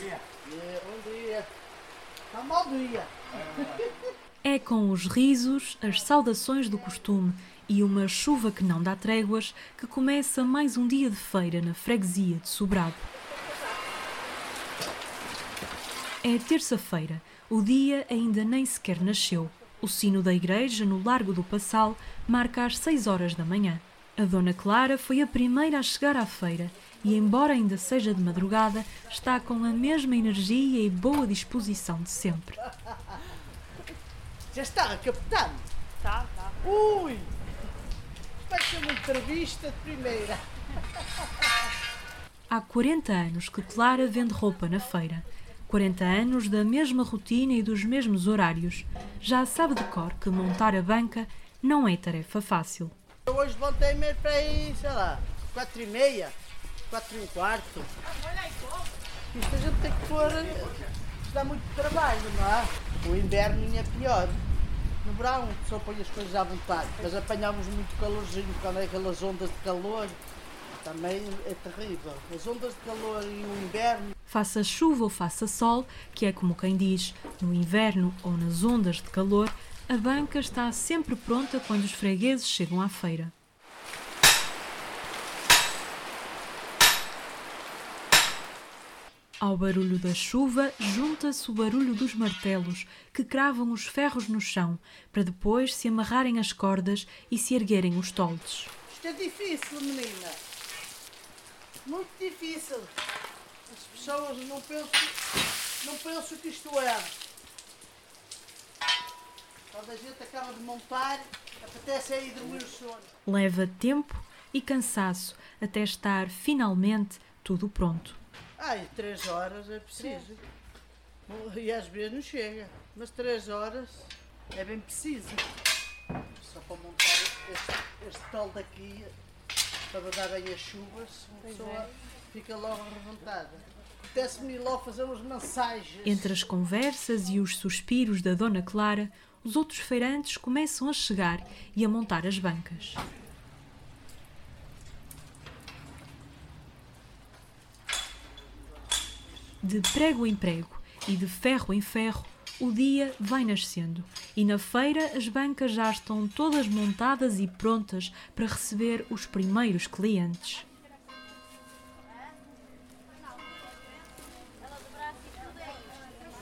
Bom dia. Está mal dia. É com os risos, as saudações do costume e uma chuva que não dá tréguas que começa mais um dia de feira na freguesia de Sobrado. É terça-feira, o dia ainda nem sequer nasceu. O sino da igreja, no Largo do Passal, marca às seis horas da manhã. A Dona Clara foi a primeira a chegar à feira e, embora ainda seja de madrugada, está com a mesma energia e boa disposição de sempre. Já está, capitão? Tá, tá. Ui! Vai ser uma entrevista de primeira. Há 40 anos que Clara vende roupa na feira. 40 anos da mesma rotina e dos mesmos horários. Já sabe de cor que montar a banca não é tarefa fácil. Eu hoje levantei-me para aí, sei lá, quatro e meia, quatro e um quarto. Isto a gente tem que pôr, isto dá muito trabalho, não é? O inverno é pior. No verão só põe as coisas à vontade, mas apanhamos muito calorzinho quando é aquelas ondas de calor. Também é terrível. As ondas de calor e o inverno. Faça chuva ou faça sol, que é como quem diz, no inverno ou nas ondas de calor, a banca está sempre pronta quando os fregueses chegam à feira. Ao barulho da chuva junta-se o barulho dos martelos que cravam os ferros no chão para depois se amarrarem as cordas e se erguerem os toldos. Isto é difícil, menina. Muito difícil. As pessoas não pensam, não pensam que isto é. Quando a gente acaba de montar, apetece aí dormir o sono. Leva tempo e cansaço até estar finalmente tudo pronto. Ai, três horas é preciso. E às vezes não chega. Mas três horas é bem preciso. Só para montar este, este tal daqui, para dar bem as chuvas, uma pessoa fica logo reventada. Apetece-me ir logo fazer umas massagens. Entre as conversas e os suspiros da Dona Clara, os outros feirantes começam a chegar e a montar as bancas. De prego em prego e de ferro em ferro, o dia vai nascendo e na feira as bancas já estão todas montadas e prontas para receber os primeiros clientes.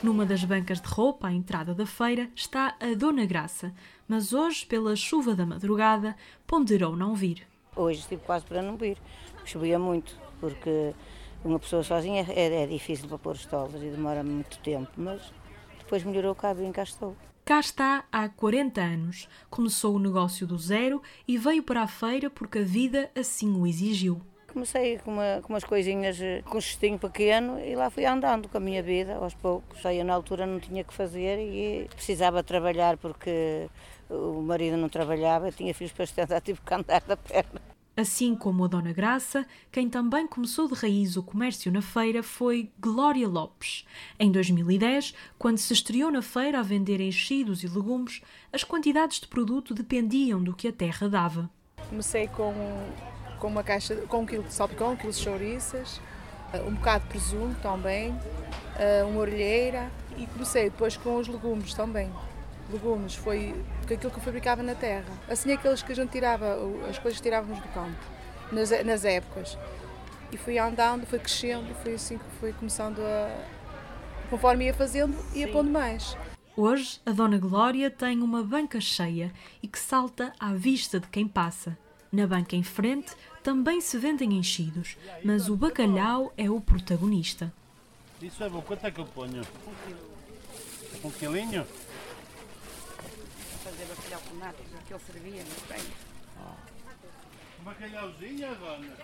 Numa das bancas de roupa à entrada da feira está a Dona Graça, mas hoje, pela chuva da madrugada, ponderou não vir. Hoje estive quase para não vir, chovia muito, porque uma pessoa sozinha é, é difícil para pôr os e demora muito tempo, mas depois melhorou o cabo e cá estou. Cá está há 40 anos. Começou o negócio do zero e veio para a feira porque a vida assim o exigiu. Comecei com, uma, com umas coisinhas, eh, com um cestinho pequeno e lá fui andando com a minha vida aos poucos. Aí na altura não tinha que fazer e precisava trabalhar porque o marido não trabalhava, eu tinha filhos para sustentar, tive que andar da perna. Assim como a Dona Graça, quem também começou de raiz o comércio na feira foi Glória Lopes. Em 2010, quando se estreou na feira a vender enchidos e legumes, as quantidades de produto dependiam do que a terra dava. Comecei com, com uma caixa, com um quilo de salpicão, um quilo de chouriças, um bocado de presunto também, uma orelheira e comecei depois com os legumes também legumes, foi aquilo que eu fabricava na terra. Assim aqueles que a gente tirava, as coisas que tirávamos do campo, nas, nas épocas. E fui andando, foi crescendo, foi assim que foi começando a. Conforme ia fazendo, ia Sim. pondo mais. Hoje, a Dona Glória tem uma banca cheia e que salta à vista de quem passa. Na banca em frente também se vendem enchidos, mas o bacalhau é o protagonista. Isso é bom. Quanto é que eu ponho? Um. Um quilinho? Que ele servia muito bem. Bacalhauzinho, dona?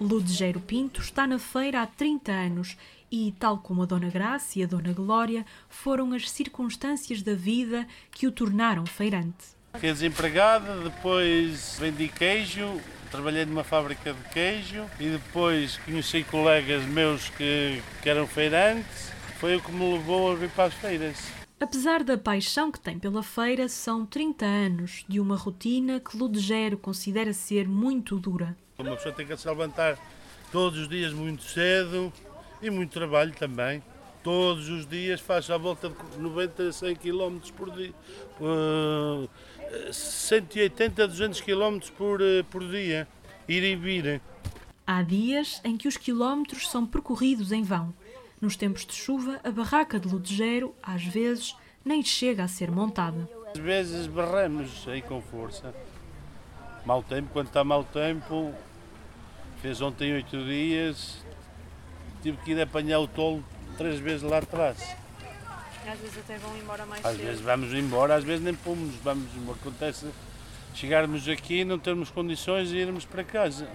Ludgero Pinto está na feira há 30 anos e, tal como a Dona Graça e a Dona Glória, foram as circunstâncias da vida que o tornaram feirante. Fiquei desempregada, depois vendi queijo, trabalhei numa fábrica de queijo e depois conheci colegas meus que, que eram feirantes. Foi o que me levou a vir para as feiras. Apesar da paixão que tem pela feira, são 30 anos de uma rotina que Ludgero considera ser muito dura. Uma pessoa tem que se levantar todos os dias muito cedo, E muito trabalho também. Todos os dias faz à volta de 90 a 100 km por dia. Uh, 180 a 200 km por, uh, por dia. Ir e vir. Há dias em que os quilómetros são percorridos em vão. Nos tempos de chuva, a barraca de Ludgero, às vezes, nem chega a ser montada. Às vezes barramos aí com força. Mau tempo, quando está mau tempo, fez ontem oito dias, tive que ir apanhar o tolo três vezes lá atrás. Às vezes até vão embora mais Às cedo. vezes vamos embora, às vezes nem pomos. Vamos, acontece chegarmos aqui, não termos condições de irmos para casa.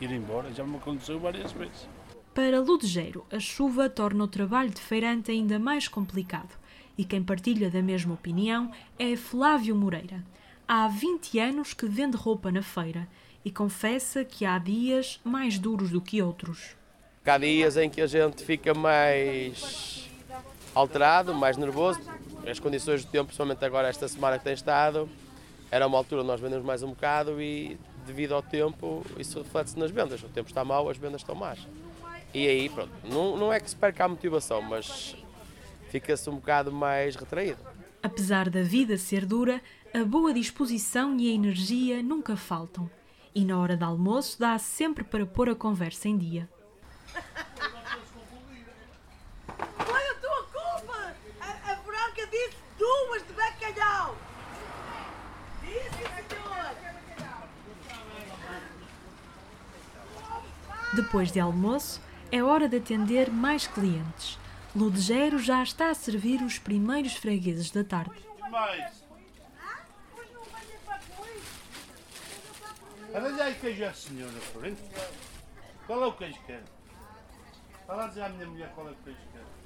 Ir embora, já me aconteceu várias vezes. Para Ludgero, a chuva torna o trabalho de feirante ainda mais complicado. E quem partilha da mesma opinião é Flávio Moreira. Há 20 anos que vende roupa na feira e confessa que há dias mais duros do que outros. Há dias em que a gente fica mais alterado, mais nervoso. As condições do tempo, principalmente agora esta semana que tem estado, era uma altura nós vendemos mais um bocado e devido ao tempo isso reflete-se nas vendas. O tempo está mau, as vendas estão más. E aí, pronto, não, não é que se perca a motivação, mas fica-se um bocado mais retraído. Apesar da vida ser dura, a boa disposição e a energia nunca faltam. E na hora do almoço dá sempre para pôr a conversa em dia. Foi a tua culpa! A, a Branca disse duas de bacalhau! Disse, senhor! Depois de almoço, é hora de atender mais clientes. Ludgero já está a servir os primeiros fregueses da tarde. Mais. Olha aí queijo à senhora, frente. Qual é o queijo que quer? Fala dizer à minha mulher qual é o queijo que quer.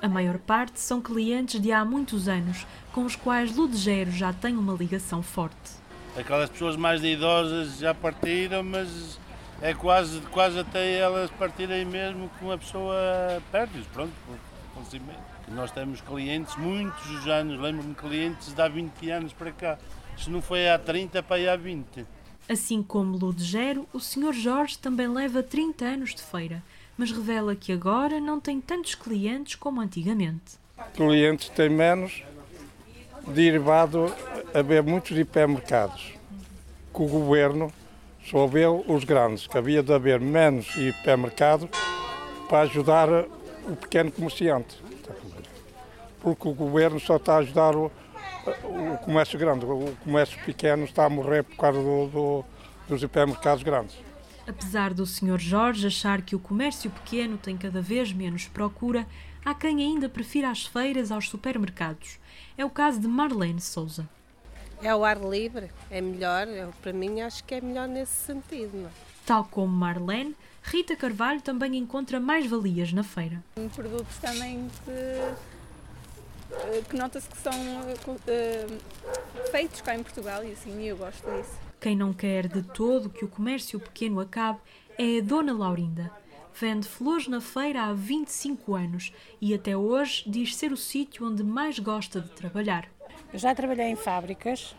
A maior parte são clientes de há muitos anos, com os quais Ludgero já tem uma ligação forte. Aquelas pessoas mais idosas já partiram, mas é quase, quase até elas partirem mesmo que uma pessoa perde-os, pronto. Nós temos clientes muitos anos, lembro-me de clientes de há 20 anos para cá. Se não foi há 30, para aí há 20. Assim como Ludgero, o Sr. Jorge também leva 30 anos de feira, mas revela que agora não tem tantos clientes como antigamente. Clientes têm menos, derivado a haver muitos hipermercados. Que o governo vê os grandes, que havia de haver menos hipermercados para ajudar o pequeno comerciante. Porque o governo só está a ajudar o, o comércio grande, o comércio pequeno está a morrer por causa do, do, dos hipermercados grandes. Apesar do Sr. Jorge achar que o comércio pequeno tem cada vez menos procura, há quem ainda prefira as feiras aos supermercados. É o caso de Marlene Souza. É o ar livre, é melhor, eu, para mim acho que é melhor nesse sentido. Não? é? Tal como Marlene, Rita Carvalho também encontra mais-valias na feira. Produtos também que, que nota-se que são uh, feitos cá em Portugal e assim eu gosto disso. Quem não quer de todo que o comércio pequeno acabe é a Dona Laurinda. Vende flores na feira há 25 anos e até hoje diz ser o sítio onde mais gosta de trabalhar. Eu já trabalhei em fábricas,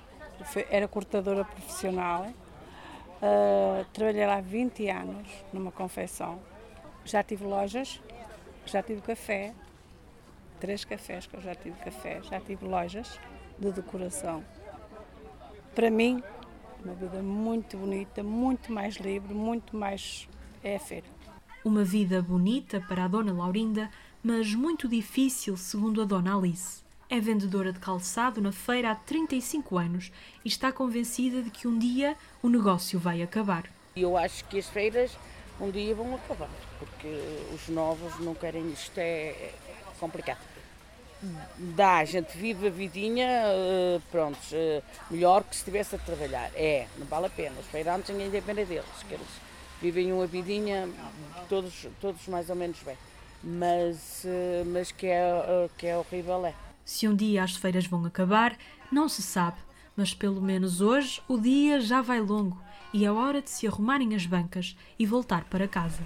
era cortadora profissional, uh, trabalhei lá 20 anos numa confecção. Já tive lojas, já tive café, três cafés que eu já tive café, já tive lojas de decoração. Para mim, uma vida muito bonita, muito mais livre, muito mais é feira. Uma vida bonita para a Dona Laurinda, mas muito difícil, segundo a Dona Alice. É vendedora de calçado na feira há 35 anos e está convencida de que um dia o negócio vai acabar. Eu acho que as feiras um dia vão acabar, porque os novos não querem isto, é complicado. Dá, a gente vive a vidinha, pronto, melhor que se estivesse a trabalhar. É, não vale a pena. Os feirantes ninguém depende deles, que eles vivem uma vidinha, todos, todos mais ou menos bem. Mas, mas que, é, que é horrível é. Se um dia as feiras vão acabar, não se sabe, mas pelo menos hoje o dia já vai longo e é hora de se arrumarem as bancas e voltar para casa.